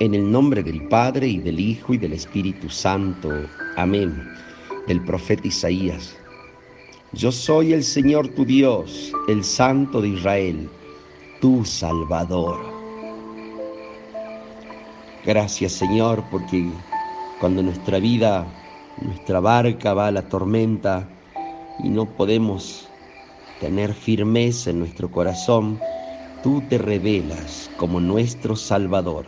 En el nombre del Padre y del Hijo y del Espíritu Santo. Amén. Del profeta Isaías. Yo soy el Señor tu Dios, el Santo de Israel, tu Salvador. Gracias Señor porque cuando nuestra vida, nuestra barca va a la tormenta y no podemos tener firmeza en nuestro corazón, tú te revelas como nuestro Salvador